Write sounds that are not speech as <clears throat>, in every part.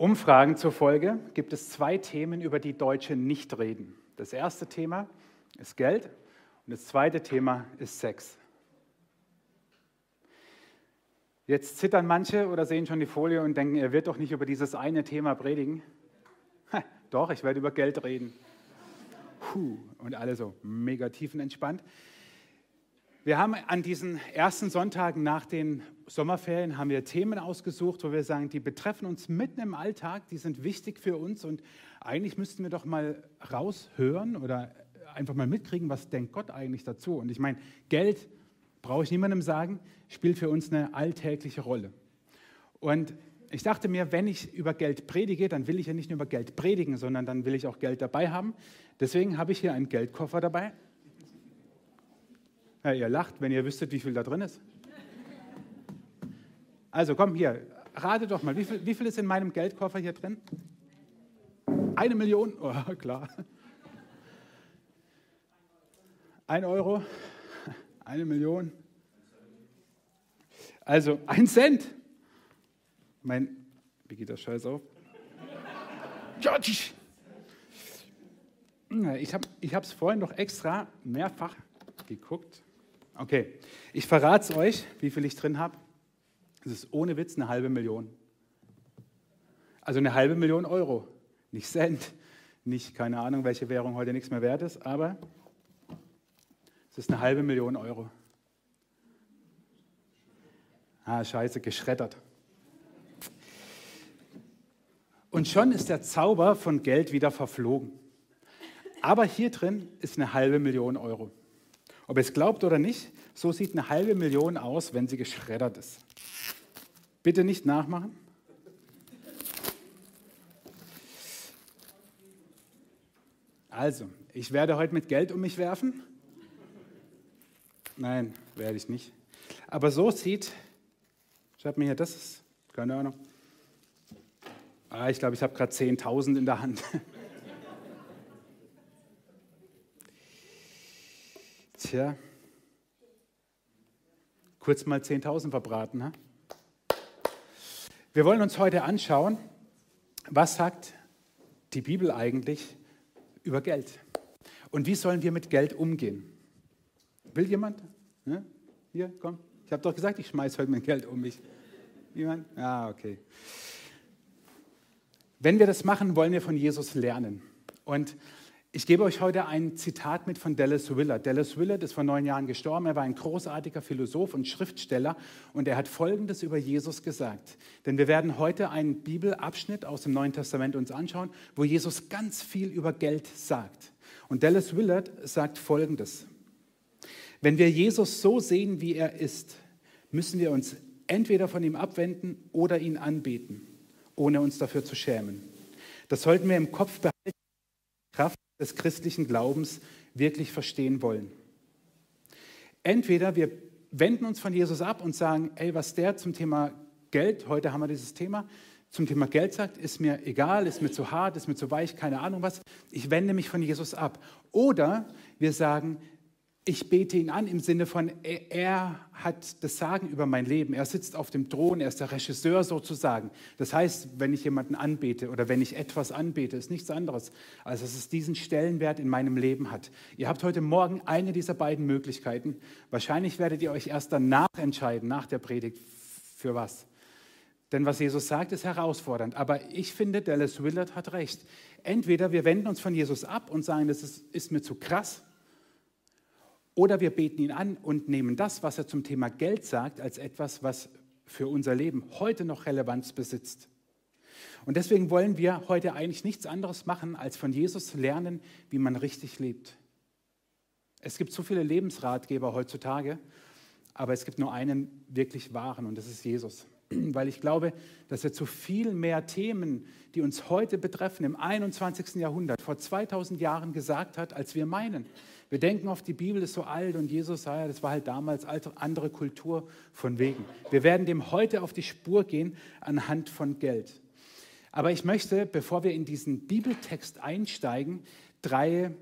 Umfragen zufolge gibt es zwei Themen, über die Deutsche nicht reden. Das erste Thema ist Geld und das zweite Thema ist Sex. Jetzt zittern manche oder sehen schon die Folie und denken, er wird doch nicht über dieses eine Thema predigen. Ha, doch, ich werde über Geld reden. Puh, und alle so mega tiefenentspannt. Wir haben an diesen ersten Sonntagen nach den Sommerferien haben wir Themen ausgesucht, wo wir sagen, die betreffen uns mitten im Alltag, die sind wichtig für uns und eigentlich müssten wir doch mal raushören oder einfach mal mitkriegen, was denkt Gott eigentlich dazu. Und ich meine, Geld, brauche ich niemandem sagen, spielt für uns eine alltägliche Rolle. Und ich dachte mir, wenn ich über Geld predige, dann will ich ja nicht nur über Geld predigen, sondern dann will ich auch Geld dabei haben. Deswegen habe ich hier einen Geldkoffer dabei. Ja, ihr lacht, wenn ihr wüsstet, wie viel da drin ist. Also komm hier, rate doch mal, wie viel, wie viel ist in meinem Geldkoffer hier drin? Eine Million? Oh, klar. Ein Euro? Eine Million? Also ein Cent. Mein, wie geht das Scheiß auf? Ich habe es vorhin noch extra mehrfach geguckt. Okay, ich verrate es euch, wie viel ich drin habe. Es ist ohne Witz eine halbe Million. Also eine halbe Million Euro. Nicht Cent, nicht keine Ahnung, welche Währung heute nichts mehr wert ist, aber es ist eine halbe Million Euro. Ah, scheiße, geschreddert. Und schon ist der Zauber von Geld wieder verflogen. Aber hier drin ist eine halbe Million Euro. Ob ihr es glaubt oder nicht, so sieht eine halbe Million aus, wenn sie geschreddert ist. Bitte nicht nachmachen. Also, ich werde heute mit Geld um mich werfen. Nein, werde ich nicht. Aber so sieht, schreibt mir hier, das ist, keine Ahnung. Ah, ich glaube, ich habe gerade 10.000 in der Hand. Tja, kurz mal 10.000 verbraten. Ha? Wir wollen uns heute anschauen, was sagt die Bibel eigentlich über Geld und wie sollen wir mit Geld umgehen. Will jemand? Ja? Hier, komm. Ich habe doch gesagt, ich schmeiße heute mein Geld um mich. Jemand? Ah, okay. Wenn wir das machen, wollen wir von Jesus lernen. Und ich gebe euch heute ein Zitat mit von Dallas Willard. Dallas Willard ist vor neun Jahren gestorben. Er war ein großartiger Philosoph und Schriftsteller und er hat Folgendes über Jesus gesagt. Denn wir werden heute einen Bibelabschnitt aus dem Neuen Testament uns anschauen, wo Jesus ganz viel über Geld sagt. Und Dallas Willard sagt Folgendes. Wenn wir Jesus so sehen, wie er ist, müssen wir uns entweder von ihm abwenden oder ihn anbeten, ohne uns dafür zu schämen. Das sollten wir im Kopf behalten, Kraft des christlichen Glaubens wirklich verstehen wollen. Entweder wir wenden uns von Jesus ab und sagen, ey, was der zum Thema Geld, heute haben wir dieses Thema, zum Thema Geld sagt, ist mir egal, ist mir zu hart, ist mir zu weich, keine Ahnung was. Ich wende mich von Jesus ab. Oder wir sagen, ich bete ihn an im Sinne von, er, hat das Sagen über mein Leben. Er sitzt auf dem Thron, er ist der Regisseur sozusagen. Das heißt, wenn ich jemanden anbete oder wenn ich etwas anbete, ist nichts anderes, als dass es diesen Stellenwert in meinem Leben hat. Ihr habt heute Morgen eine dieser beiden Möglichkeiten. Wahrscheinlich werdet ihr euch erst danach entscheiden, nach der Predigt, für was. Denn was Jesus sagt, ist herausfordernd. Aber ich finde, Dallas Willard hat recht. Entweder wir wenden uns von Jesus ab und sagen, das ist, ist mir zu krass, oder wir beten ihn an und nehmen das, was er zum Thema Geld sagt, als etwas, was für unser Leben heute noch Relevanz besitzt. Und deswegen wollen wir heute eigentlich nichts anderes machen, als von Jesus lernen, wie man richtig lebt. Es gibt so viele Lebensratgeber heutzutage, aber es gibt nur einen wirklich wahren und das ist Jesus. <clears throat> Weil ich glaube, dass er zu viel mehr Themen, die uns heute betreffen, im 21. Jahrhundert, vor 2000 Jahren gesagt hat, als wir meinen. Wir denken oft, die Bibel ist so alt und Jesus, ja, das war halt damals andere Kultur von wegen. Wir werden dem heute auf die Spur gehen anhand von Geld. Aber ich möchte, bevor wir in diesen Bibeltext einsteigen, drei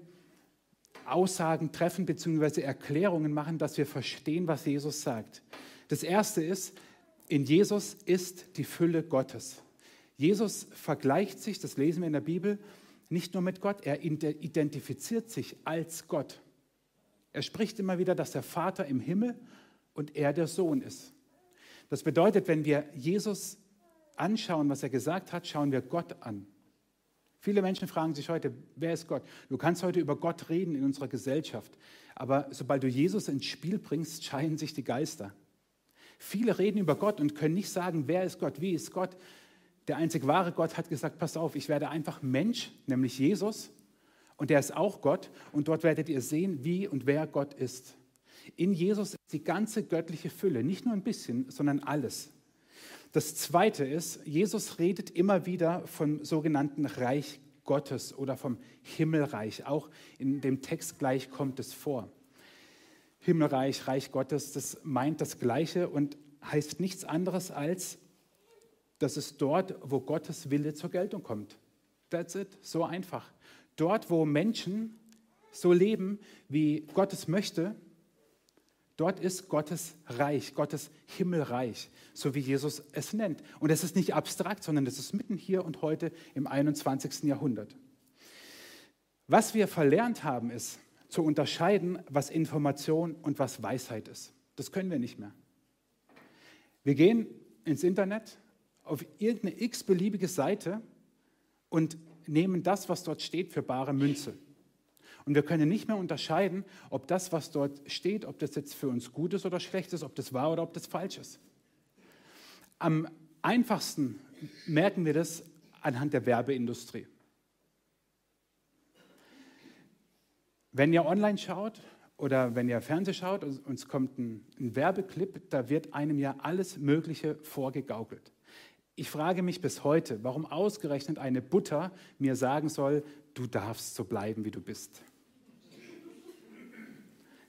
Aussagen treffen bzw. Erklärungen machen, dass wir verstehen, was Jesus sagt. Das erste ist, in Jesus ist die Fülle Gottes. Jesus vergleicht sich, das lesen wir in der Bibel, nicht nur mit Gott, er identifiziert sich als Gott. Er spricht immer wieder, dass der Vater im Himmel und er der Sohn ist. Das bedeutet, wenn wir Jesus anschauen, was er gesagt hat, schauen wir Gott an. Viele Menschen fragen sich heute, wer ist Gott? Du kannst heute über Gott reden in unserer Gesellschaft, aber sobald du Jesus ins Spiel bringst, scheiden sich die Geister. Viele reden über Gott und können nicht sagen, wer ist Gott, wie ist Gott. Der einzig wahre Gott hat gesagt, pass auf, ich werde einfach Mensch, nämlich Jesus, und der ist auch Gott, und dort werdet ihr sehen, wie und wer Gott ist. In Jesus ist die ganze göttliche Fülle, nicht nur ein bisschen, sondern alles. Das Zweite ist, Jesus redet immer wieder vom sogenannten Reich Gottes oder vom Himmelreich. Auch in dem Text gleich kommt es vor. Himmelreich, Reich Gottes, das meint das Gleiche und heißt nichts anderes als, dass es dort, wo Gottes Wille zur Geltung kommt. That's it, so einfach. Dort, wo Menschen so leben, wie Gott es möchte, Dort ist Gottes Reich, Gottes Himmelreich, so wie Jesus es nennt. Und es ist nicht abstrakt, sondern es ist mitten hier und heute im 21. Jahrhundert. Was wir verlernt haben, ist zu unterscheiden, was Information und was Weisheit ist. Das können wir nicht mehr. Wir gehen ins Internet auf irgendeine x-beliebige Seite und nehmen das, was dort steht, für bare Münze. Und wir können nicht mehr unterscheiden, ob das, was dort steht, ob das jetzt für uns gut ist oder schlecht ist, ob das wahr oder ob das falsch ist. Am einfachsten merken wir das anhand der Werbeindustrie. Wenn ihr online schaut oder wenn ihr Fernseh schaut und uns kommt ein, Werbeclip, da wird einem ja alles Mögliche vorgegaukelt. Ich frage mich bis heute, warum ausgerechnet eine Butter mir sagen soll, du darfst so bleiben, wie du bist.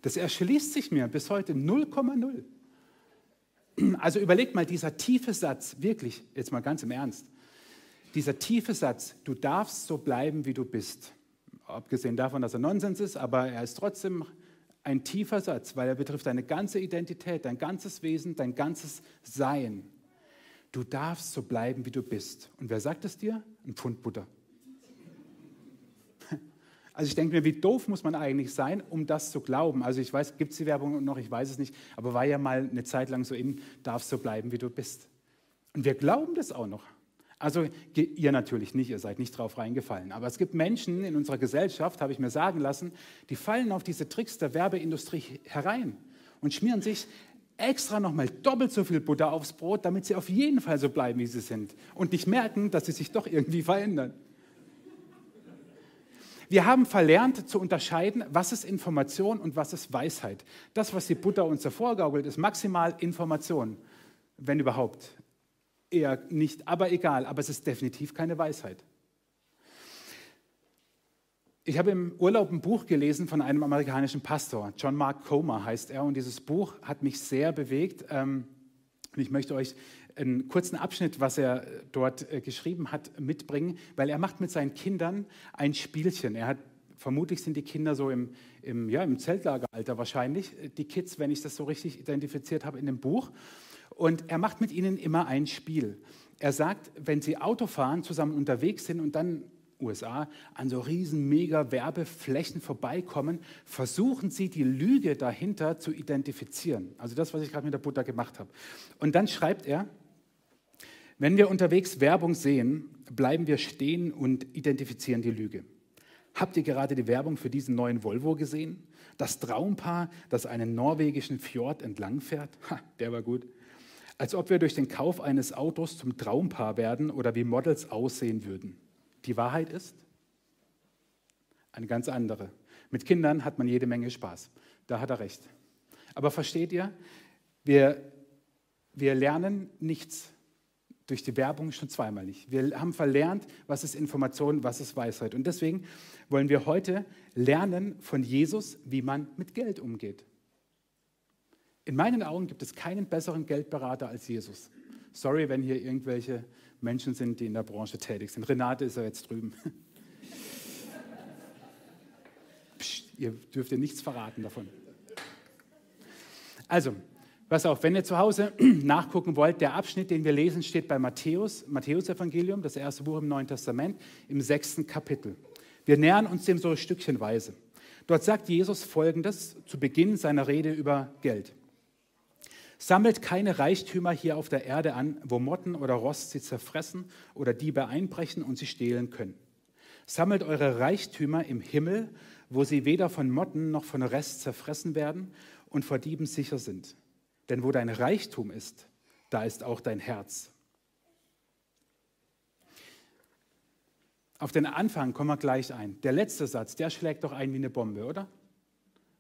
Das erschließt sich mir bis heute 0,0. Also überlegt mal, dieser tiefe Satz, wirklich, jetzt mal ganz im Ernst, dieser tiefe Satz, du darfst so bleiben, wie du bist. Abgesehen davon, dass er Nonsens ist, aber er ist trotzdem ein tiefer Satz, weil er betrifft deine ganze Identität, dein ganzes Wesen, dein ganzes Sein. Du darfst so bleiben, wie du bist. Und wer sagt es dir? Ein Pfund Butter. <laughs> Also ich denke mir, wie doof muss man eigentlich sein, um das zu glauben? Also ich weiß, gibt es die Werbung noch, ich weiß es nicht, aber war ja mal eine Zeit lang so in, darfst so bleiben, wie du bist. Und wir glauben das auch noch. Also ihr natürlich nicht, ihr seid nicht drauf reingefallen. Aber es gibt Menschen in unserer Gesellschaft, habe ich mir sagen lassen, die fallen auf diese Tricks der Werbeindustrie herein und schmieren sich extra nochmal doppelt so viel Butter aufs Brot, damit sie auf jeden Fall so bleiben, wie sie sind und nicht merken, dass sie sich doch irgendwie verändern. Wir haben verlernt zu unterscheiden, was ist Information und was ist Weisheit. Das, was die Butter uns hervorgaukelt, ist maximal Information, wenn überhaupt. Eher nicht, aber egal, aber es ist definitiv keine Weisheit. Ich habe im Urlaub ein Buch gelesen von einem amerikanischen Pastor, John Mark Comer heißt er, und dieses Buch hat mich sehr bewegt. Ähm, und ich möchte euch einen kurzen Abschnitt, was er dort äh, geschrieben hat, mitbringen, weil er macht mit seinen Kindern ein Spielchen. Er hat, vermutlich sind die Kinder so im, im, ja, im Zeltlageralter wahrscheinlich, äh, die Kids, wenn ich das so richtig identifiziert habe in dem Buch. Und er macht mit ihnen immer ein Spiel. Er sagt, wenn sie Auto fahren, zusammen unterwegs sind und dann USA an so riesen mega Werbeflächen vorbeikommen, versuchen sie die Lüge dahinter zu identifizieren. Also das, was ich gerade mit der Butter gemacht habe. Und dann schreibt er, wenn wir unterwegs Werbung sehen, bleiben wir stehen und identifizieren die Lüge. Habt ihr gerade die Werbung für diesen neuen Volvo gesehen? Das Traumpaar, das einen norwegischen Fjord entlangfährt? Ha, der war gut. Als ob wir durch den Kauf eines Autos zum Traumpaar werden oder wie Models aussehen würden. Die Wahrheit ist eine ganz andere. Mit Kindern hat man jede Menge Spaß. Da hat er recht. Aber versteht ihr, wir, wir lernen nichts durch die Werbung schon zweimal nicht. Wir haben verlernt, was ist Information, was ist Weisheit. Und deswegen wollen wir heute lernen von Jesus, wie man mit Geld umgeht. In meinen Augen gibt es keinen besseren Geldberater als Jesus. Sorry, wenn hier irgendwelche Menschen sind, die in der Branche tätig sind. Renate ist ja jetzt drüben. Psst, ihr dürft ihr nichts verraten davon. Also, Pass auf, wenn ihr zu Hause <clears throat> nachgucken wollt, der Abschnitt, den wir lesen, steht bei Matthäus, Matthäus Evangelium, das erste Buch im Neuen Testament, im sechsten Kapitel. Wir nähern uns dem so stückchenweise. Dort sagt Jesus Folgendes zu Beginn seiner Rede über Geld. Sammelt keine Reichtümer hier auf der Erde an, wo Motten oder Rost sie zerfressen oder Diebe einbrechen und sie stehlen können. Sammelt eure Reichtümer im Himmel, wo sie weder von Motten noch von Rest zerfressen werden und vor Dieben sicher sind. Denn wo dein Reichtum ist, da ist auch dein Herz. Auf den Anfang kommen wir gleich ein. Der letzte Satz, der schlägt doch ein wie eine Bombe, oder?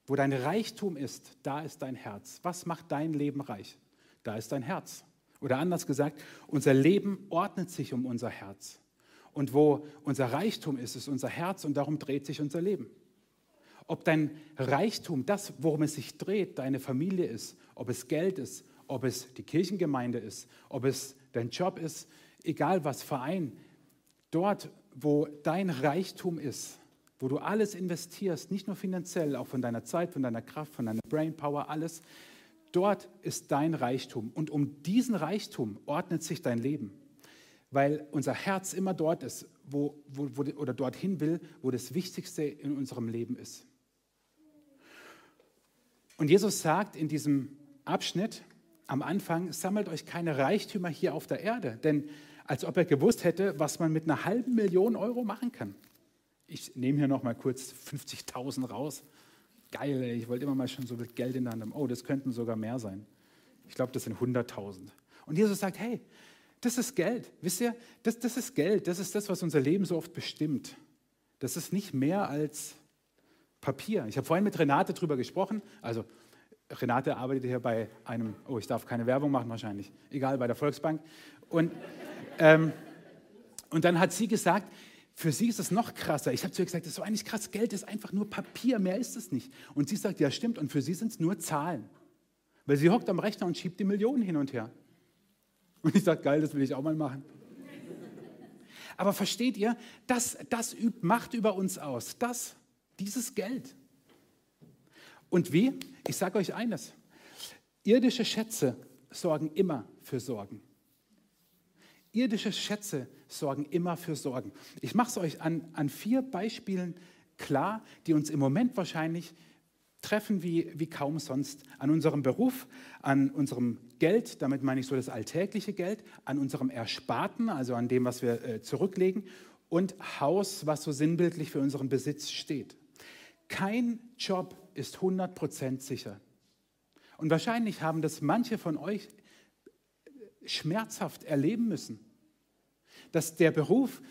Wo dein Reichtum ist, da ist dein Herz. Was macht dein Leben reich? Da ist dein Herz. Oder anders gesagt, unser Leben ordnet sich um unser Herz. Und wo unser Reichtum ist, ist unser Herz und darum dreht sich unser Leben ob dein Reichtum, das, worum es sich dreht, deine Familie ist, ob es Geld ist, ob es die Kirchengemeinde ist, ob es dein Job ist, egal was, Verein, dort, wo dein Reichtum ist, wo du alles investierst, nicht nur finanziell, auch von deiner Zeit, von deiner Kraft, von deiner Brainpower, alles, dort ist dein Reichtum. Und um diesen Reichtum ordnet sich dein Leben, weil unser Herz immer dort ist, wo, wo, wo, oder dorthin will, wo das Wichtigste in unserem Leben ist. Und Jesus sagt in diesem Abschnitt am Anfang, sammelt euch keine Reichtümer hier auf der Erde, denn als ob er gewusst hätte, was man mit einer halben Million Euro machen kann. Ich nehme hier noch mal kurz 50.000 raus. Geil, ey, ich wollte immer mal schon so viel Geld in der Hand haben. Oh, das könnten sogar mehr sein. Ich glaube, das sind 100.000. Und Jesus sagt, hey, das ist Geld. Wisst ihr, das, das ist Geld. Das ist das, was unser Leben so oft bestimmt. Das ist nicht mehr als Papier. Ich habe vorhin mit Renate drüber gesprochen. Also Renate arbeitet hier bei einem, oh, ich darf keine Werbung machen wahrscheinlich, egal, bei der Volksbank. Und, ähm, und dann hat sie gesagt, für sie ist es noch krasser. Ich habe zu ihr gesagt, das ist so eigentlich krass, Geld ist einfach nur Papier, mehr ist es nicht. Und sie sagt, ja stimmt, und für sie sind es nur Zahlen. Weil sie hockt am Rechner und schiebt die Millionen hin und her. Und ich sage, geil, das will ich auch mal machen. Aber versteht ihr, das, das übt Macht über uns aus. Das dieses Geld. Und wie? Ich sage euch eines. Irdische Schätze sorgen immer für Sorgen. Irdische Schätze sorgen immer für Sorgen. Ich mache es euch an, an vier Beispielen klar, die uns im Moment wahrscheinlich treffen wie, wie kaum sonst. An unserem Beruf, an unserem Geld, damit meine ich so das alltägliche Geld, an unserem Ersparten, also an dem, was wir äh, zurücklegen, und Haus, was so sinnbildlich für unseren Besitz steht. Kein Job ist 100% sicher. Und wahrscheinlich haben das manche von euch schmerzhaft erleben müssen, dass der Beruf,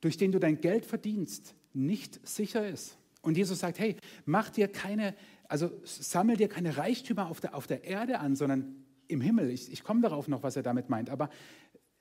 durch den du dein Geld verdienst, nicht sicher ist. Und Jesus sagt, hey, mach dir keine, also sammel dir keine Reichtümer auf der, auf der Erde an, sondern im Himmel. Ich, ich komme darauf noch, was er damit meint. Aber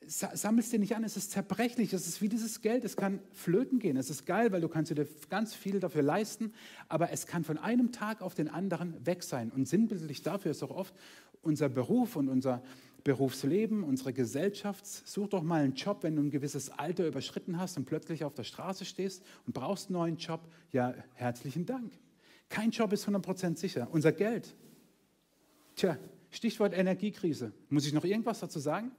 sammelst dir nicht an, es ist zerbrechlich, es ist wie dieses Geld, es kann flöten gehen, es ist geil, weil du kannst dir ganz viel dafür leisten, aber es kann von einem Tag auf den anderen weg sein. Und sinnbildlich dafür ist auch oft unser Beruf und unser Berufsleben, unsere Gesellschaft. Such doch mal einen Job, wenn du ein gewisses Alter überschritten hast und plötzlich auf der Straße stehst und brauchst einen neuen Job. Ja, herzlichen Dank. Kein Job ist 100% sicher. Unser Geld. Tja, Stichwort Energiekrise. Muss ich noch irgendwas dazu sagen?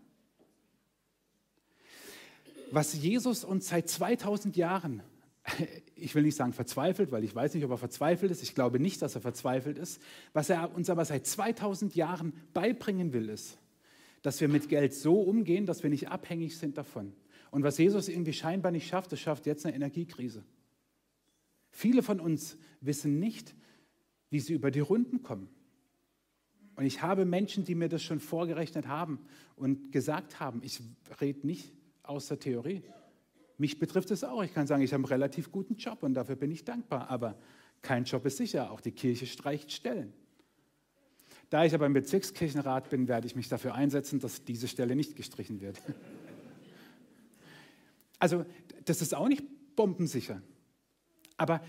was Jesus uns seit 2000 Jahren, <laughs> ich will nicht sagen verzweifelt, weil ich weiß nicht, ob er verzweifelt ist, ich glaube nicht, dass er verzweifelt ist, was er uns aber seit 2000 Jahren beibringen will, ist, dass wir mit Geld so umgehen, dass wir nicht abhängig sind davon. Und was Jesus irgendwie scheinbar nicht schafft, das schafft jetzt eine Energiekrise. Viele von uns wissen nicht, wie sie über die Runden kommen. Und ich habe Menschen, die mir das schon vorgerechnet haben und gesagt haben, ich rede nicht aus der Theorie. Mich betrifft es auch. Ich kann sagen, ich habe einen relativ guten Job und dafür bin ich dankbar. Aber kein Job ist sicher. Auch die Kirche streicht Stellen. Da ich aber im Bezirkskirchenrat bin, werde ich mich dafür einsetzen, dass diese Stelle nicht gestrichen wird. <laughs> Also, das ist auch nicht bombensicher. Aber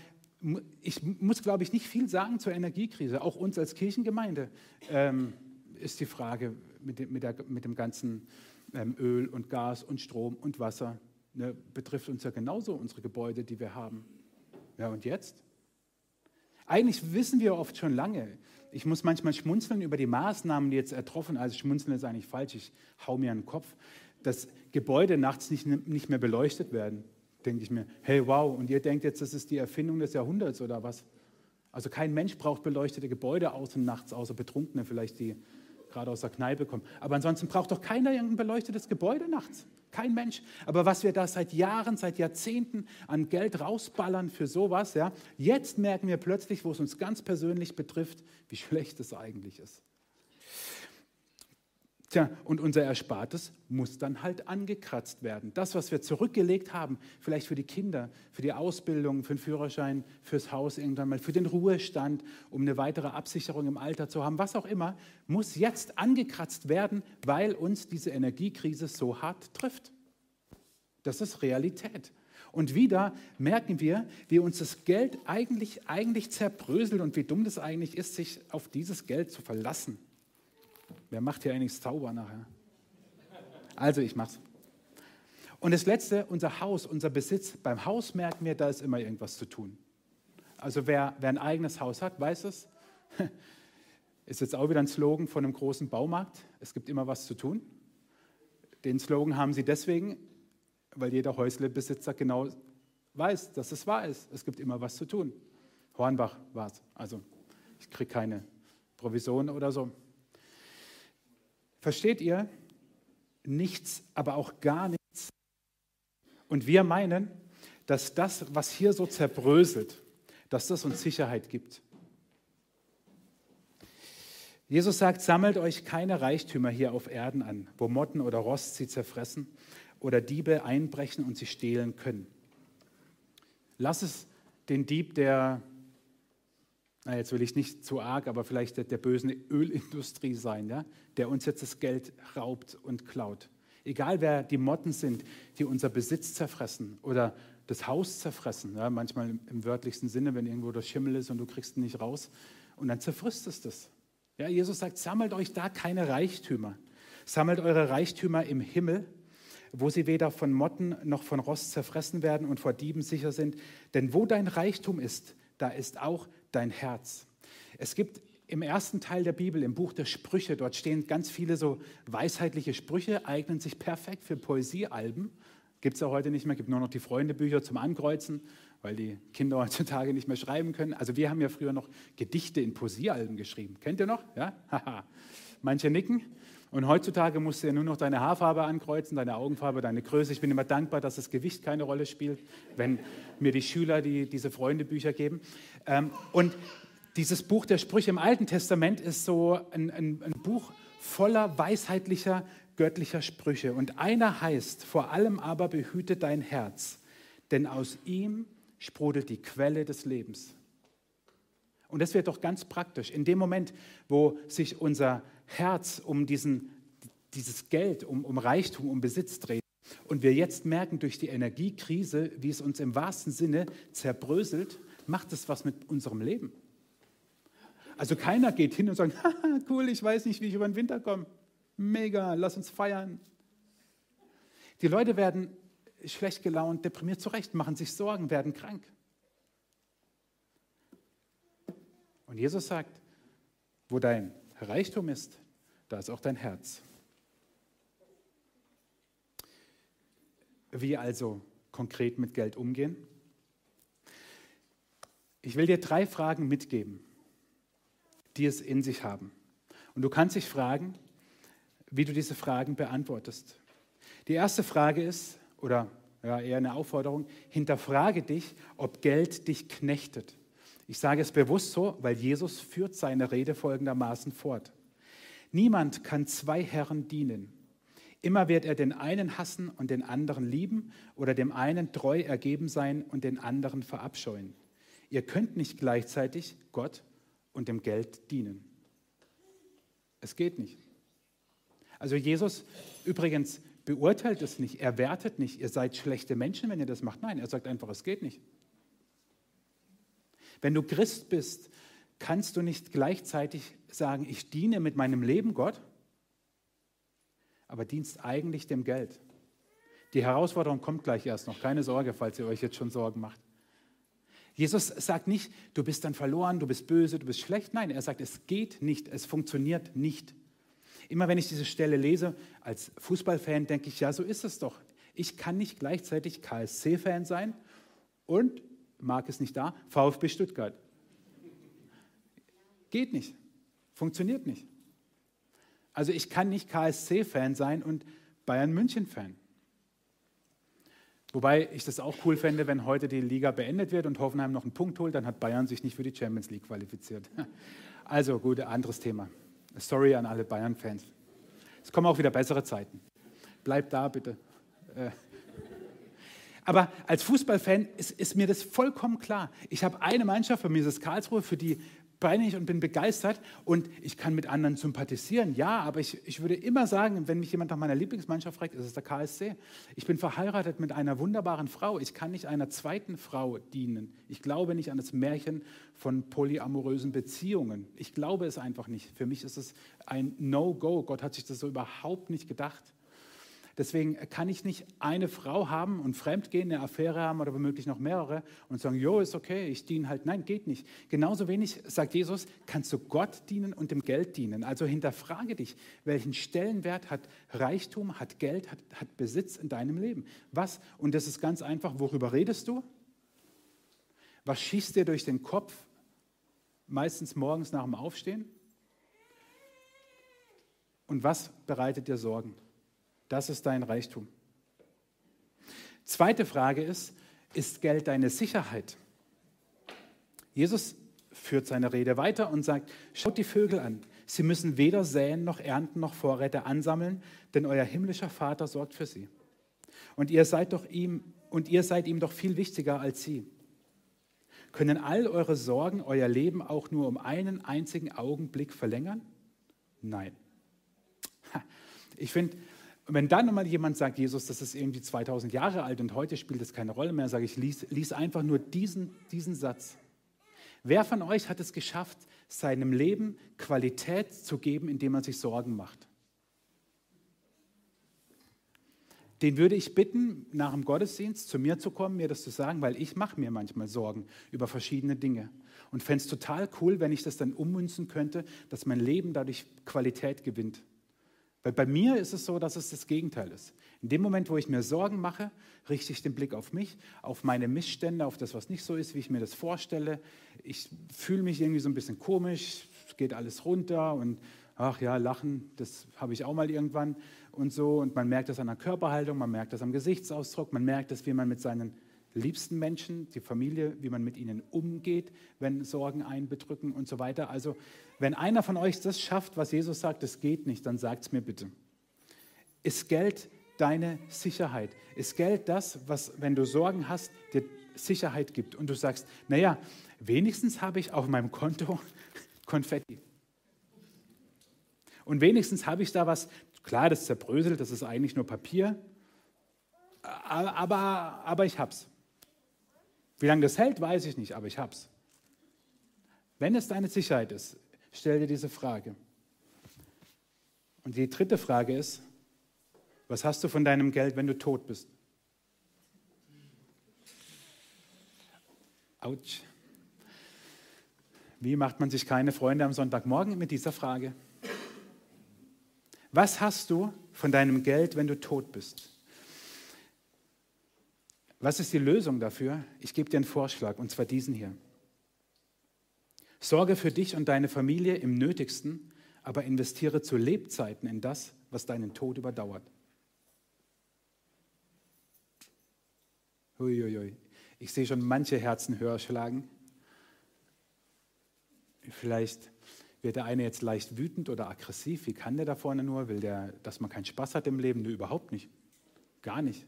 ich muss, glaube ich, nicht viel sagen zur Energiekrise. Auch uns als Kirchengemeinde ähm, ist die Frage mit dem, mit, der, mit dem ganzen ähm, Öl und Gas und Strom und Wasser. Ne, betrifft uns ja genauso unsere Gebäude, die wir haben. Ja, und jetzt? Eigentlich wissen wir oft schon lange, ich muss manchmal schmunzeln über die Maßnahmen, die jetzt ertroffen, also schmunzeln ist eigentlich falsch, ich hau mir den Kopf, dass Gebäude nachts nicht, nicht mehr beleuchtet werden. Denke ich mir, hey wow, und ihr denkt jetzt, das ist die Erfindung des Jahrhunderts oder was? Also kein Mensch braucht beleuchtete Gebäude außen nachts, außer Betrunkene vielleicht, die gerade aus der Kneipe kommen. Aber ansonsten braucht doch keiner irgendein beleuchtetes Gebäude nachts. Kein Mensch. Aber was wir da seit Jahren, seit Jahrzehnten an Geld rausballern für sowas, ja, jetzt merken wir plötzlich, wo es uns ganz persönlich betrifft, wie schlecht es eigentlich ist. Tja, und unser Erspartes muss dann halt angekratzt werden. Das, was wir zurückgelegt haben, vielleicht für die Kinder, für die Ausbildung, für den Führerschein, fürs Haus irgendwann mal, für den Ruhestand, um eine weitere Absicherung im Alter zu haben, was auch immer, muss jetzt angekratzt werden, weil uns diese Energiekrise so hart trifft. Das ist Realität. Und wieder merken wir, wie uns das Geld eigentlich, eigentlich zerbröselt und wie dumm das eigentlich ist, sich auf dieses Geld zu verlassen. Wer macht hier eigentlich Zauber nachher? Also, ich mach's. Und das Letzte, unser Haus, unser Besitz. Beim Haus merken wir, da ist immer irgendwas zu tun. Also wer, wer ein eigenes Haus hat, weiß es. <laughs> Ist jetzt auch wieder ein Slogan von einem großen Baumarkt. Es gibt immer was zu tun. Den Slogan haben sie deswegen, weil jeder Häuslebesitzer genau weiß, dass es wahr ist. Es gibt immer was zu tun. Hornbach war es. Also ich kriege keine Provision oder so. Versteht ihr? Nichts, aber auch gar nichts. Und wir meinen, dass das, was hier so zerbröselt, dass das uns Sicherheit gibt. Jesus sagt, sammelt euch keine Reichtümer hier auf Erden an, wo Motten oder Rost sie zerfressen oder Diebe einbrechen und sie stehlen können. Lass es den Dieb der na, jetzt will ich nicht zu arg, aber vielleicht der, der bösen Ölindustrie sein, ja, der uns jetzt das Geld raubt und klaut. Egal wer die Motten sind, die unser Besitz zerfressen oder das Haus zerfressen, ja, manchmal im, im wörtlichsten Sinne, wenn irgendwo der Schimmel ist und du kriegst ihn nicht raus und dann zerfrisst es das. Ja, Jesus sagt, sammelt euch da keine Reichtümer. Sammelt eure Reichtümer im Himmel, wo sie weder von Motten noch von Rost zerfressen werden und vor Dieben sicher sind. Denn wo dein Reichtum ist, da ist auch dein Herz. Es gibt im ersten Teil der Bibel, im Buch der Sprüche, dort stehen ganz viele so weisheitliche Sprüche, eignen sich perfekt für Poesiealben. Gibt es ja heute nicht mehr, gibt nur noch die Freundebücher zum Ankreuzen, weil die Kinder heutzutage nicht mehr schreiben können. Also wir haben ja früher noch Gedichte in Poesiealben geschrieben. Kennt ihr noch? Ja? <laughs> Manche nicken. Und heutzutage musst du ja nur noch deine Haarfarbe ankreuzen, deine Augenfarbe, deine Größe. Ich bin immer dankbar, dass das Gewicht keine Rolle spielt, wenn mir die Schüler die, diese Freundebücher geben. Ähm, und dieses Buch der Sprüche im Alten Testament ist so ein, ein, ein Buch voller weisheitlicher, göttlicher Sprüche. Und einer heißt, vor allem aber behüte dein Herz, denn aus ihm sprudelt die Quelle des Lebens. Und das wird doch ganz praktisch. In dem Moment, wo sich unser Herz um diesen, dieses Geld, um, um Reichtum, um Besitz dreht, und wir jetzt merken durch die Energiekrise, wie es uns im wahrsten Sinne zerbröselt, macht es was mit unserem Leben. Also keiner geht hin und sagt, <laughs> cool, ich weiß nicht, wie ich über den Winter komme. Mega, lass uns feiern. Die Leute werden schlecht gelaunt, deprimiert zurecht, machen sich Sorgen, werden krank. Und Jesus sagt, wo dein Reichtum ist, da ist auch dein Herz. Wie also konkret mit Geld umgehen? Ich will dir drei Fragen mitgeben, die es in sich haben. Und du kannst dich fragen, wie du diese Fragen beantwortest. Die erste Frage ist, oder ja, eher eine Aufforderung, hinterfrage dich, ob Geld dich knechtet. Ich sage es bewusst so, weil Jesus führt seine Rede folgendermaßen fort. Niemand kann zwei Herren dienen. Immer wird er den einen hassen und den anderen lieben oder dem einen treu ergeben sein und den anderen verabscheuen. Ihr könnt nicht gleichzeitig Gott und dem Geld dienen. Es geht nicht. Also Jesus übrigens beurteilt es nicht, er wertet nicht, ihr seid schlechte Menschen, wenn ihr das macht. Nein, er sagt einfach, es geht nicht. Wenn du Christ bist, kannst du nicht gleichzeitig sagen, ich diene mit meinem Leben Gott, aber dienst eigentlich dem Geld. Die Herausforderung kommt gleich erst noch, keine Sorge, falls ihr euch jetzt schon Sorgen macht. Jesus sagt nicht, du bist dann verloren, du bist böse, du bist schlecht. Nein, er sagt, es geht nicht, es funktioniert nicht. Immer wenn ich diese Stelle lese, als Fußballfan denke ich, ja, so ist es doch. Ich kann nicht gleichzeitig KSC-Fan sein und, Marc ist nicht da, VfB Stuttgart. Geht nicht. Funktioniert nicht. Also ich kann nicht KSC-Fan sein und Bayern München-Fan. Wobei ich das auch cool fände, wenn heute die Liga beendet wird und Hoffenheim noch einen Punkt holt, dann hat Bayern sich nicht für die Champions League qualifiziert. <laughs> Also gut, anderes Thema. Sorry an alle Bayern-Fans. Es kommen auch wieder bessere Zeiten. Bleibt da bitte. Äh. Aber als Fußballfan ist, ist, mir das vollkommen klar. Ich habe eine Mannschaft, bei mir ist es Karlsruhe, für die brenne ich und bin begeistert und ich kann mit anderen sympathisieren. Ja, aber ich, ich würde immer sagen, wenn mich jemand nach meiner Lieblingsmannschaft fragt, ist es der KSC. Ich bin verheiratet mit einer wunderbaren Frau. Ich kann nicht einer zweiten Frau dienen. Ich glaube nicht an das Märchen von polyamorösen Beziehungen. Ich glaube es einfach nicht. Für mich ist es ein No-Go. Gott hat sich das so überhaupt nicht gedacht. Deswegen kann ich nicht eine Frau haben und fremdgehen, eine Affäre haben oder womöglich noch mehrere und sagen, jo, ist okay, ich diene halt. Nein, geht nicht. Genauso wenig, sagt Jesus, kannst du Gott dienen und dem Geld dienen. Also hinterfrage dich, welchen Stellenwert hat Reichtum, hat Geld, hat, hat Besitz in deinem Leben? Was? Und das ist ganz einfach, worüber redest du? Was schießt dir durch den Kopf, meistens morgens nach dem Aufstehen? Und was bereitet dir Sorgen? Das ist dein Reichtum. Zweite Frage ist, ist Geld deine Sicherheit? Jesus führt seine Rede weiter und sagt, schaut die Vögel an. Sie müssen weder säen noch ernten noch Vorräte ansammeln, denn euer himmlischer Vater sorgt für sie. Und ihr seid doch ihm und ihr seid ihm doch viel wichtiger als sie. Können all eure Sorgen euer Leben auch nur um einen einzigen Augenblick verlängern? Nein. Ich finde, und wenn dann mal jemand sagt, Jesus, das ist irgendwie 2000 Jahre alt und heute spielt es keine Rolle mehr, sage ich, lies, lies einfach nur diesen, diesen Satz. Wer von euch hat es geschafft, seinem Leben Qualität zu geben, indem er sich Sorgen macht? Den würde ich bitten, nach dem Gottesdienst zu mir zu kommen, mir das zu sagen, weil ich mache mir manchmal Sorgen über verschiedene Dinge. Und fände es total cool, wenn ich das dann ummünzen könnte, dass mein Leben dadurch Qualität gewinnt. Weil bei mir ist es so, dass es das Gegenteil ist. In dem Moment, wo ich mir Sorgen mache, richte ich den Blick auf mich, auf meine Missstände, auf das, was nicht so ist, wie ich mir das vorstelle. Ich fühle mich irgendwie so ein bisschen komisch, geht alles runter und ach ja, lachen, das habe ich auch mal irgendwann und so. Und man merkt das an der Körperhaltung, man merkt das am Gesichtsausdruck, man merkt das, wie man mit seinen liebsten Menschen, die Familie, wie man mit ihnen umgeht, wenn Sorgen einen bedrücken und so weiter. Also wenn einer von euch das schafft, was Jesus sagt, das geht nicht, dann sagt es mir bitte. Ist Geld deine Sicherheit? Ist Geld das, was, wenn du Sorgen hast, dir Sicherheit gibt? Und du sagst, naja, wenigstens habe ich auf meinem Konto <laughs> Konfetti. Und wenigstens habe ich da was, klar, das zerbröselt, das ist eigentlich nur Papier, aber, aber ich hab's. Wie lange das hält, weiß ich nicht, aber ich hab's. Wenn es deine Sicherheit ist, stell dir diese Frage. Und die dritte Frage ist, was hast du von deinem Geld, wenn du tot bist? Autsch. Wie macht man sich keine Freunde am Sonntagmorgen mit dieser Frage? Was hast du von deinem Geld, wenn du tot bist? Was ist die Lösung dafür? Ich gebe dir einen Vorschlag, und zwar diesen hier. Sorge für dich und deine Familie im Nötigsten, aber investiere zu Lebzeiten in das, was deinen Tod überdauert. Uiuiui. Ich sehe schon manche Herzen höher schlagen. Vielleicht wird der eine jetzt leicht wütend oder aggressiv. Wie kann der da vorne nur? Will der, dass man keinen Spaß hat im Leben? Nee, überhaupt nicht. Gar nicht.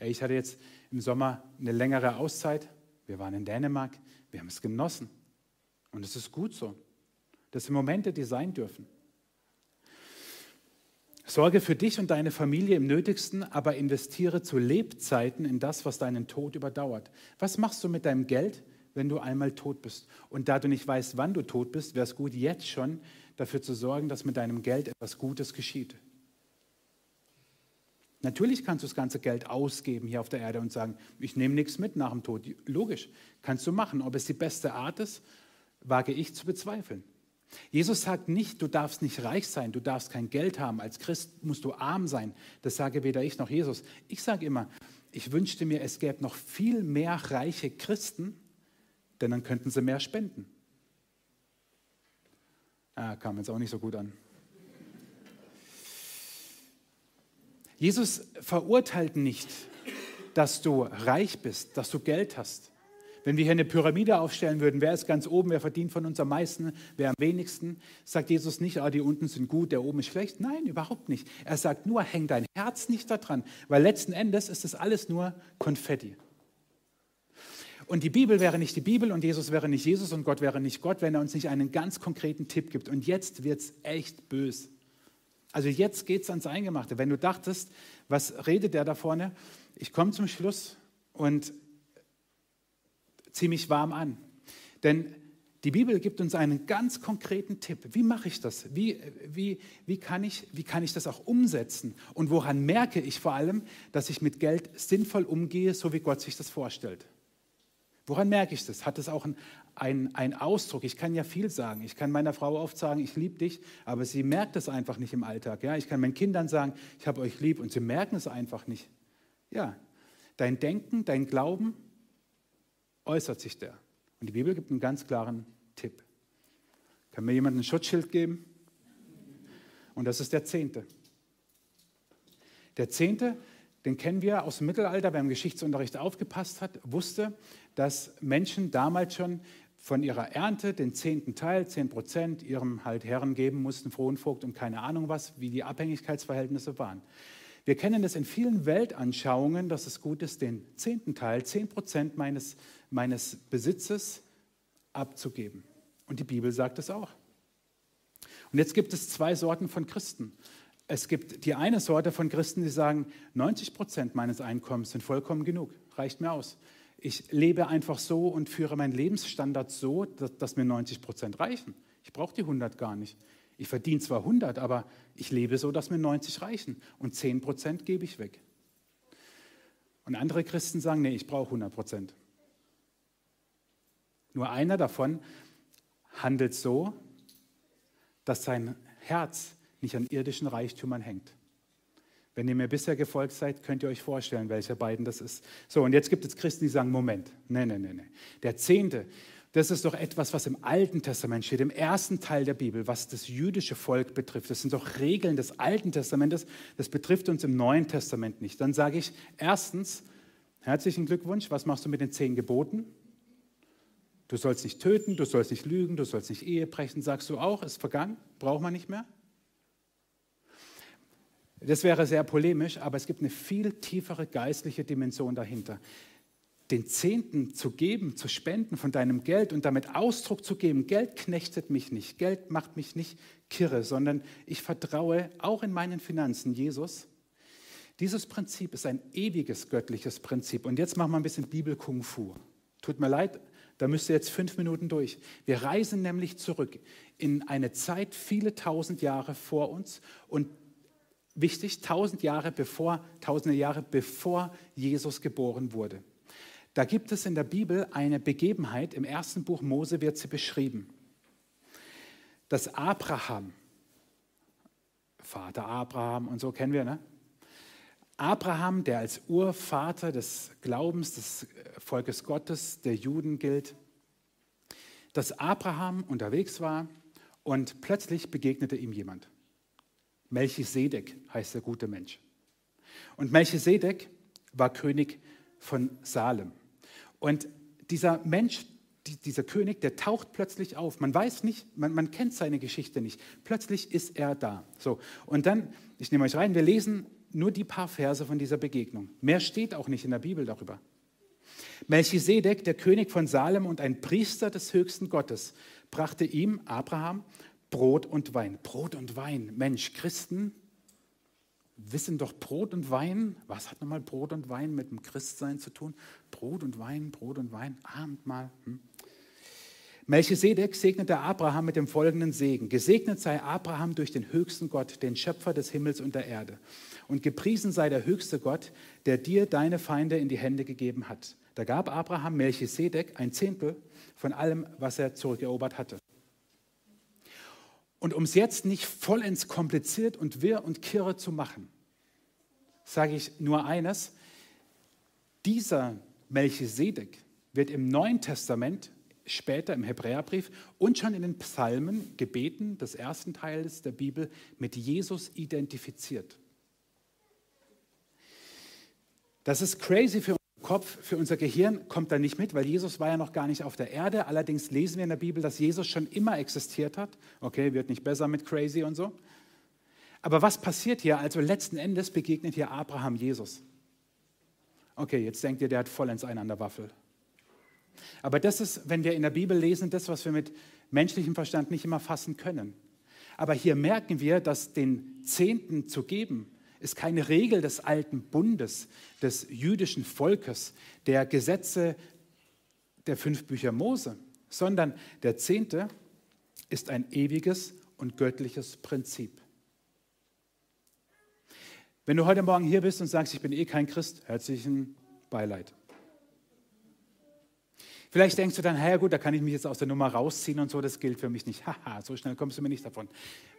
Ich hatte jetzt im Sommer eine längere Auszeit. Wir waren in Dänemark. Wir haben es genossen. Und es ist gut so. Das sind Momente, die sein dürfen. Sorge für dich und deine Familie im Nötigsten, aber investiere zu Lebzeiten in das, was deinen Tod überdauert. Was machst du mit deinem Geld, wenn du einmal tot bist? Und da du nicht weißt, wann du tot bist, wäre es gut, jetzt schon dafür zu sorgen, dass mit deinem Geld etwas Gutes geschieht. Natürlich kannst du das ganze Geld ausgeben hier auf der Erde und sagen, ich nehme nichts mit nach dem Tod. Logisch, kannst du machen. Ob es die beste Art ist, wage ich zu bezweifeln. Jesus sagt nicht, du darfst nicht reich sein, du darfst kein Geld haben. Als Christ musst du arm sein. Das sage weder ich noch Jesus. Ich sage immer, ich wünschte mir, es gäbe noch viel mehr reiche Christen, denn dann könnten sie mehr spenden. Ah, kam jetzt auch nicht so gut an. Jesus verurteilt nicht, dass du reich bist, dass du Geld hast. Wenn wir hier eine Pyramide aufstellen würden, wer ist ganz oben, wer verdient von uns am meisten, wer am wenigsten, sagt Jesus nicht, ah, die unten sind gut, der oben ist schlecht. Nein, überhaupt nicht. Er sagt nur, häng dein Herz nicht daran, weil letzten Endes ist das alles nur Konfetti. Und die Bibel wäre nicht die Bibel und Jesus wäre nicht Jesus und Gott wäre nicht Gott, wenn er uns nicht einen ganz konkreten Tipp gibt. Und jetzt wird es echt bös. Also jetzt geht es ans Eingemachte. Wenn du dachtest, was redet der da vorne? Ich komme zum Schluss und ziemlich warm an. Denn die Bibel gibt uns einen ganz konkreten Tipp. Wie mache ich das? Wie, wie, wie, kann ich, wie kann ich das auch umsetzen? Und woran merke ich vor allem, dass ich mit Geld sinnvoll umgehe, so wie Gott sich das vorstellt? Woran merke ich das? Hat es auch einen ein Ausdruck? Ich kann ja viel sagen. Ich kann meiner Frau oft sagen, ich liebe dich, aber sie merkt es einfach nicht im Alltag. Ja? Ich kann meinen Kindern sagen, ich habe euch lieb und sie merken es einfach nicht. Ja, dein Denken, dein Glauben äußert sich der. Und die Bibel gibt einen ganz klaren Tipp. Kann mir jemand ein Schutzschild geben? Und das ist der Zehnte. Der Zehnte, den kennen wir aus dem Mittelalter, wer im Geschichtsunterricht aufgepasst hat, wusste, dass Menschen damals schon von ihrer Ernte den zehnten Teil, zehn Prozent, ihrem halt Herren geben mussten, frohen Vogt und keine Ahnung was, wie die Abhängigkeitsverhältnisse waren. Wir kennen das in vielen Weltanschauungen, dass es gut ist, den zehnten Teil, zehn Prozent meines, meines Besitzes abzugeben. Und die Bibel sagt es auch. Und jetzt gibt es zwei Sorten von Christen. Es gibt die eine Sorte von Christen, die sagen, 90 Prozent meines Einkommens sind vollkommen genug, reicht mir aus. Ich lebe einfach so und führe meinen Lebensstandard so, dass, dass mir 90 Prozent reichen. Ich brauche die 100 gar nicht. Ich verdiene zwar 100, aber ich lebe so, dass mir 90 reichen und 10 Prozent gebe ich weg. Und andere Christen sagen, nee, ich brauche 100 Prozent. Nur einer davon handelt so, dass sein Herz nicht an irdischen Reichtümern hängt. Wenn ihr mir bisher gefolgt seid, könnt ihr euch vorstellen, welcher beiden das ist. So, und jetzt gibt es Christen, die sagen, Moment, nee, nee, nee, nee. Der Zehnte, das ist doch etwas, was im Alten Testament steht, im ersten Teil der Bibel, was das jüdische Volk betrifft. Das sind doch Regeln des Alten Testamentes, das betrifft uns im Neuen Testament nicht. Dann sage ich erstens, herzlichen Glückwunsch, was machst du mit den zehn Geboten? Du sollst nicht töten, du sollst nicht lügen, du sollst nicht Ehe brechen, sagst du auch, ist vergangen, braucht man nicht mehr. Das wäre sehr polemisch, aber es gibt eine viel tiefere geistliche Dimension dahinter den Zehnten zu geben, zu spenden von deinem Geld und damit Ausdruck zu geben. Geld knechtet mich nicht, Geld macht mich nicht kirre, sondern ich vertraue auch in meinen Finanzen Jesus. Dieses Prinzip ist ein ewiges göttliches Prinzip. Und jetzt machen wir ein bisschen Bibel-Kung-Fu. Tut mir leid, da müsst ihr jetzt fünf Minuten durch. Wir reisen nämlich zurück in eine Zeit viele tausend Jahre vor uns und wichtig, tausend Jahre bevor, tausende Jahre bevor Jesus geboren wurde. Da gibt es in der Bibel eine Begebenheit, im ersten Buch Mose wird sie beschrieben, dass Abraham, Vater Abraham und so kennen wir, ne? Abraham, der als Urvater des Glaubens des Volkes Gottes, der Juden gilt, dass Abraham unterwegs war und plötzlich begegnete ihm jemand. Melchisedek heißt der gute Mensch. Und Melchisedek war König von Salem. Und dieser Mensch, dieser König, der taucht plötzlich auf. Man weiß nicht, man, man kennt seine Geschichte nicht. Plötzlich ist er da. So, und dann, ich nehme euch rein, wir lesen nur die paar Verse von dieser Begegnung. Mehr steht auch nicht in der Bibel darüber. Melchisedek, der König von Salem und ein Priester des höchsten Gottes, brachte ihm, Abraham, Brot und Wein. Brot und Wein. Mensch, Christen wissen doch Brot und Wein, was hat nochmal Brot und Wein mit dem Christsein zu tun? Brot und Wein, Brot und Wein, Abendmahl. Hm. Melchisedek segnete Abraham mit dem folgenden Segen. Gesegnet sei Abraham durch den höchsten Gott, den Schöpfer des Himmels und der Erde. Und gepriesen sei der höchste Gott, der dir deine Feinde in die Hände gegeben hat. Da gab Abraham Melchisedek ein Zehntel von allem, was er zurückerobert hatte. Und um es jetzt nicht vollends kompliziert und wirr und kirre zu machen, sage ich nur eines. Dieser Melchisedek wird im Neuen Testament, später im Hebräerbrief und schon in den Psalmen, Gebeten des ersten Teils der Bibel mit Jesus identifiziert. Das ist crazy für Kopf, für unser Gehirn kommt da nicht mit, weil Jesus war ja noch gar nicht auf der Erde. Allerdings lesen wir in der Bibel, dass Jesus schon immer existiert hat. Okay, wird nicht besser mit crazy und so. Aber was passiert hier? Also letzten Endes begegnet hier Abraham Jesus. Okay, jetzt denkt ihr, der hat vollends einen an der Waffel. Aber das ist, wenn wir in der Bibel lesen, das, was wir mit menschlichem Verstand nicht immer fassen können. Aber hier merken wir, dass den Zehnten zu geben, ist keine Regel des alten Bundes, des jüdischen Volkes, der Gesetze der fünf Bücher Mose, sondern der Zehnte ist ein ewiges und göttliches Prinzip. Wenn du heute Morgen hier bist und sagst, ich bin eh kein Christ, herzlichen Beileid. Vielleicht denkst du dann, ja gut, da kann ich mich jetzt aus der Nummer rausziehen und so, das gilt für mich nicht. <laughs> Haha, so schnell kommst du mir nicht davon.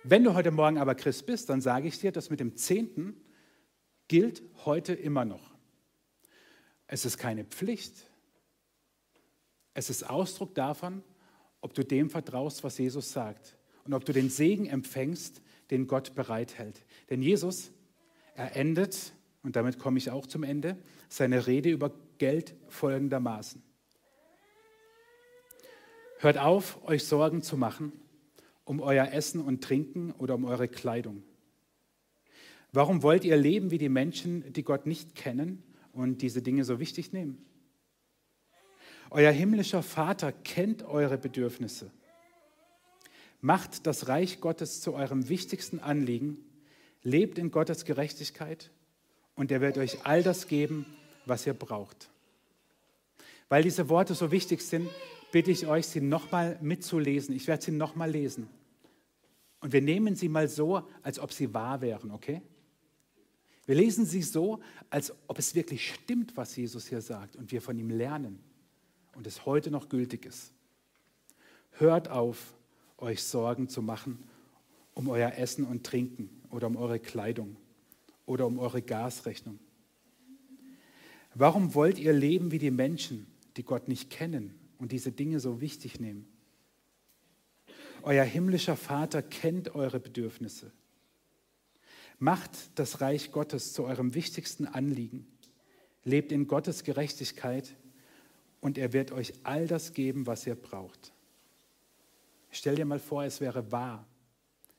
Wenn du heute Morgen aber Christ bist, dann sage ich dir, das mit dem Zehnten gilt heute immer noch. Es ist keine Pflicht. Es ist Ausdruck davon, ob du dem vertraust, was Jesus sagt und ob du den Segen empfängst, den Gott bereithält. Denn Jesus, er endet, und damit komme ich auch zum Ende, seine Rede über Geld folgendermaßen. Hört auf, euch Sorgen zu machen um euer Essen und Trinken oder um eure Kleidung. Warum wollt ihr leben wie die Menschen, die Gott nicht kennen und diese Dinge so wichtig nehmen? Euer himmlischer Vater kennt eure Bedürfnisse. Macht das Reich Gottes zu eurem wichtigsten Anliegen, lebt in Gottes Gerechtigkeit und er wird euch all das geben, was ihr braucht. Weil diese Worte so wichtig sind, bitte ich euch, sie nochmal mitzulesen. Ich werde sie nochmal lesen. Und wir nehmen sie mal so, als ob sie wahr wären, okay? Wir lesen sie so, als ob es wirklich stimmt, was Jesus hier sagt und wir von ihm lernen und es heute noch gültig ist. Hört auf, euch Sorgen zu machen um euer Essen und Trinken oder um eure Kleidung oder um eure Gasrechnung. Warum wollt ihr leben wie die Menschen, die Gott nicht kennen und diese Dinge so wichtig nehmen. Euer himmlischer Vater kennt eure Bedürfnisse. Macht das Reich Gottes zu eurem wichtigsten Anliegen. Lebt in Gottes Gerechtigkeit und er wird euch all das geben, was ihr braucht. Stell dir mal vor, es wäre wahr.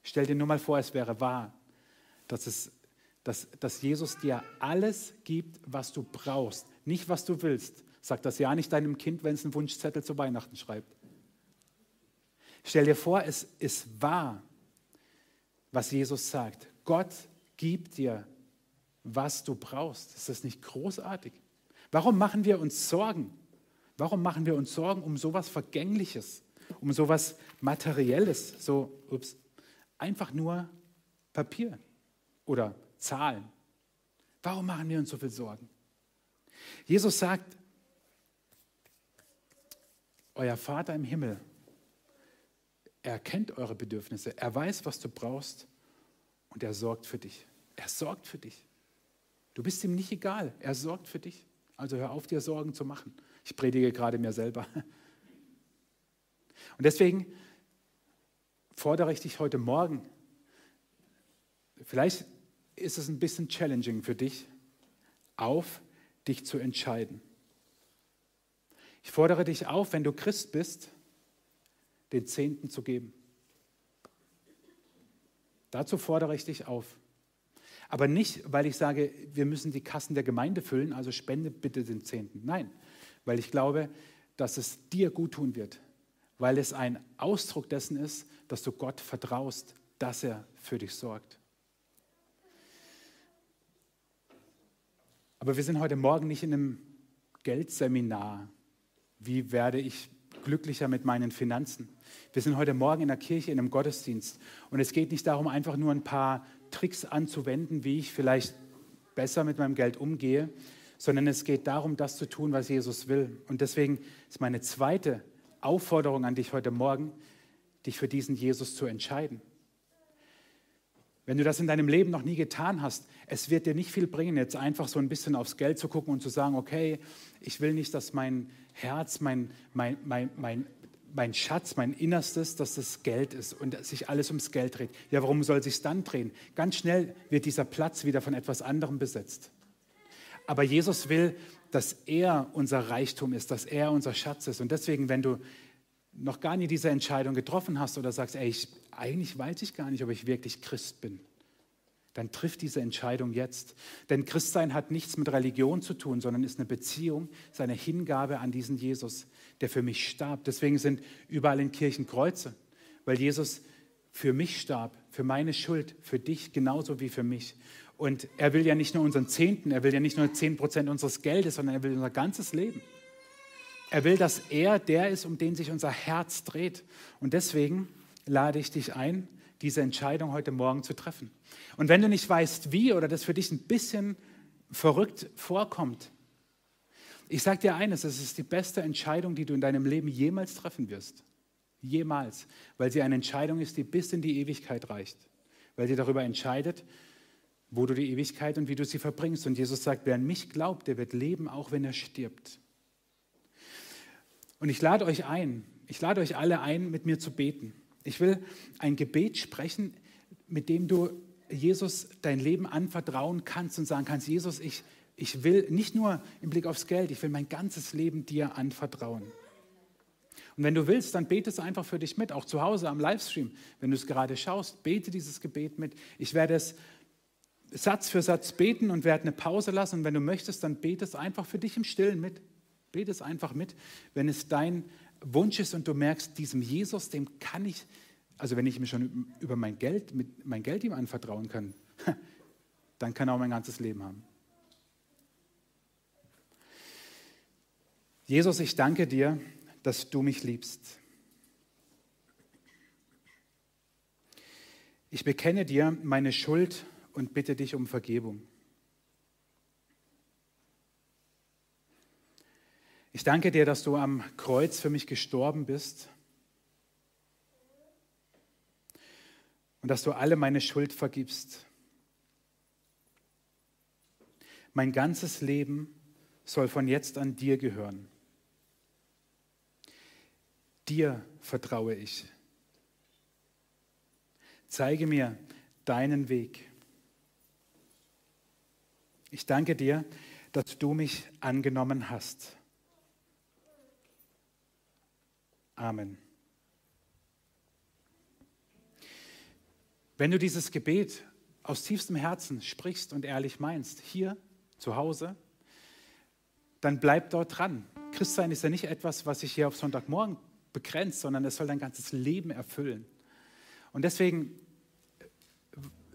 Stell dir nur mal vor, es wäre wahr, dass, es, dass, dass Jesus dir alles gibt, was du brauchst. Nicht, was du willst, Sag das ja nicht deinem Kind, wenn es einen Wunschzettel zu Weihnachten schreibt. Stell dir vor, es ist wahr, was Jesus sagt. Gott gibt dir, was du brauchst. Ist das nicht großartig? Warum machen wir uns Sorgen? Warum machen wir uns Sorgen um sowas Vergängliches, um sowas Materielles, so ups, einfach nur Papier oder Zahlen? Warum machen wir uns so viel Sorgen? Jesus sagt, euer Vater im Himmel, er kennt eure Bedürfnisse, er weiß, was du brauchst und er sorgt für dich. Er sorgt für dich. Du bist ihm nicht egal, er sorgt für dich. Also hör auf, dir Sorgen zu machen. Ich predige gerade mir selber. Und deswegen fordere ich dich heute Morgen, vielleicht ist es ein bisschen challenging für dich, auf, dich zu entscheiden. Ich fordere dich auf, wenn du Christ bist, den Zehnten zu geben. Dazu fordere ich dich auf. Aber nicht, weil ich sage, wir müssen die Kassen der Gemeinde füllen, also spende bitte den Zehnten. Nein, weil ich glaube, dass es dir gut tun wird, weil es ein Ausdruck dessen ist, dass du Gott vertraust, dass er für dich sorgt. Aber wir sind heute Morgen nicht in einem Geldseminar, wie werde ich glücklicher mit meinen Finanzen. Wir sind heute Morgen in der Kirche in einem Gottesdienst und es geht nicht darum, einfach nur ein paar Tricks anzuwenden, wie ich vielleicht besser mit meinem Geld umgehe, sondern es geht darum, das zu tun, was Jesus will. Und deswegen ist meine zweite Aufforderung an dich heute Morgen, dich für diesen Jesus zu entscheiden. Wenn du das in deinem Leben noch nie getan hast, es wird dir nicht viel bringen, jetzt einfach so ein bisschen aufs Geld zu gucken und zu sagen, okay, ich will nicht, dass mein Herz, mein, mein, mein, mein, mein Schatz, mein Innerstes, dass das Geld ist und sich alles ums Geld dreht. Ja, warum soll sich dann drehen? Ganz schnell wird dieser Platz wieder von etwas anderem besetzt. Aber Jesus will, dass er unser Reichtum ist, dass er unser Schatz ist. Und deswegen, wenn du noch gar nie diese Entscheidung getroffen hast oder sagst, ey, ich, eigentlich weiß ich gar nicht, ob ich wirklich Christ bin, dann triff diese Entscheidung jetzt. Denn Christsein hat nichts mit Religion zu tun, sondern ist eine Beziehung, seine Hingabe an diesen Jesus, der für mich starb. Deswegen sind überall in Kirchen Kreuze, weil Jesus für mich starb, für meine Schuld, für dich genauso wie für mich. Und er will ja nicht nur unseren Zehnten, er will ja nicht nur zehn Prozent unseres Geldes, sondern er will unser ganzes Leben. Er will, dass er der ist, um den sich unser Herz dreht. Und deswegen lade ich dich ein, diese Entscheidung heute Morgen zu treffen. Und wenn du nicht weißt, wie oder das für dich ein bisschen verrückt vorkommt, ich sage dir eines, es ist die beste Entscheidung, die du in deinem Leben jemals treffen wirst. Jemals. Weil sie eine Entscheidung ist, die bis in die Ewigkeit reicht. Weil sie darüber entscheidet, wo du die Ewigkeit und wie du sie verbringst. Und Jesus sagt, wer an mich glaubt, der wird leben, auch wenn er stirbt. Und ich lade euch ein, ich lade euch alle ein, mit mir zu beten. Ich will ein Gebet sprechen, mit dem du Jesus dein Leben anvertrauen kannst und sagen kannst, Jesus, ich, ich will nicht nur im Blick aufs Geld, ich will mein ganzes Leben dir anvertrauen. Und wenn du willst, dann bete es einfach für dich mit, auch zu Hause am Livestream. Wenn du es gerade schaust, bete dieses Gebet mit. Ich werde es Satz für Satz beten und werde eine Pause lassen. Und wenn du möchtest, dann bete es einfach für dich im Stillen mit. Bete es einfach mit, wenn es dein Wunsch ist und du merkst, diesem Jesus, dem kann ich, also wenn ich mir schon über mein Geld, mit mein Geld ihm anvertrauen kann, <laughs> dann kann er auch mein ganzes Leben haben. Jesus, ich danke dir, dass du mich liebst. Ich bekenne dir meine Schuld und bitte dich um Vergebung. Ich danke dir, dass du am Kreuz für mich gestorben bist und dass du alle meine Schuld vergibst. Mein ganzes Leben soll von jetzt an dir gehören. Dir vertraue ich. Zeige mir deinen Weg. Ich danke dir, dass du mich angenommen hast. Amen. Wenn du dieses Gebet aus tiefstem Herzen sprichst und ehrlich meinst, hier zu Hause, dann bleib dort dran. Christsein ist ja nicht etwas, was sich hier auf Sonntagmorgen begrenzt, sondern es soll dein ganzes Leben erfüllen. Und deswegen,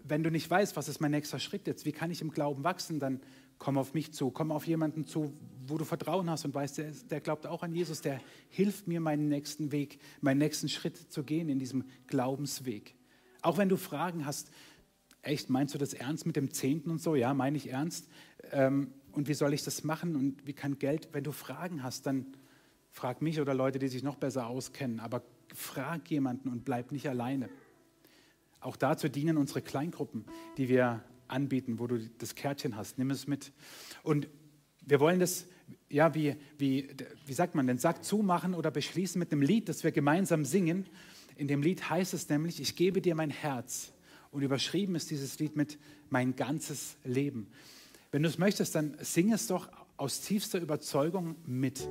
wenn du nicht weißt, was ist mein nächster Schritt jetzt, wie kann ich im Glauben wachsen, dann komm auf mich zu, komm auf jemanden zu, wo du Vertrauen hast und weißt, der, der glaubt auch an Jesus, der hilft mir, meinen nächsten Weg, meinen nächsten Schritt zu gehen in diesem Glaubensweg. Auch wenn du Fragen hast, echt, meinst du das ernst mit dem Zehnten und so? Ja, meine ich ernst. Ähm, und wie soll ich das machen und wie kann Geld, wenn du Fragen hast, dann frag mich oder Leute, die sich noch besser auskennen, aber frag jemanden und bleib nicht alleine. Auch dazu dienen unsere Kleingruppen, die wir anbieten, wo du das Kärtchen hast. Nimm es mit. Und wir wollen das, ja, wie, wie, wie sagt man, den Sack zumachen oder beschließen mit einem Lied, das wir gemeinsam singen. In dem Lied heißt es nämlich, ich gebe dir mein Herz. Und überschrieben ist dieses Lied mit mein ganzes Leben. Wenn du es möchtest, dann sing es doch aus tiefster Überzeugung mit.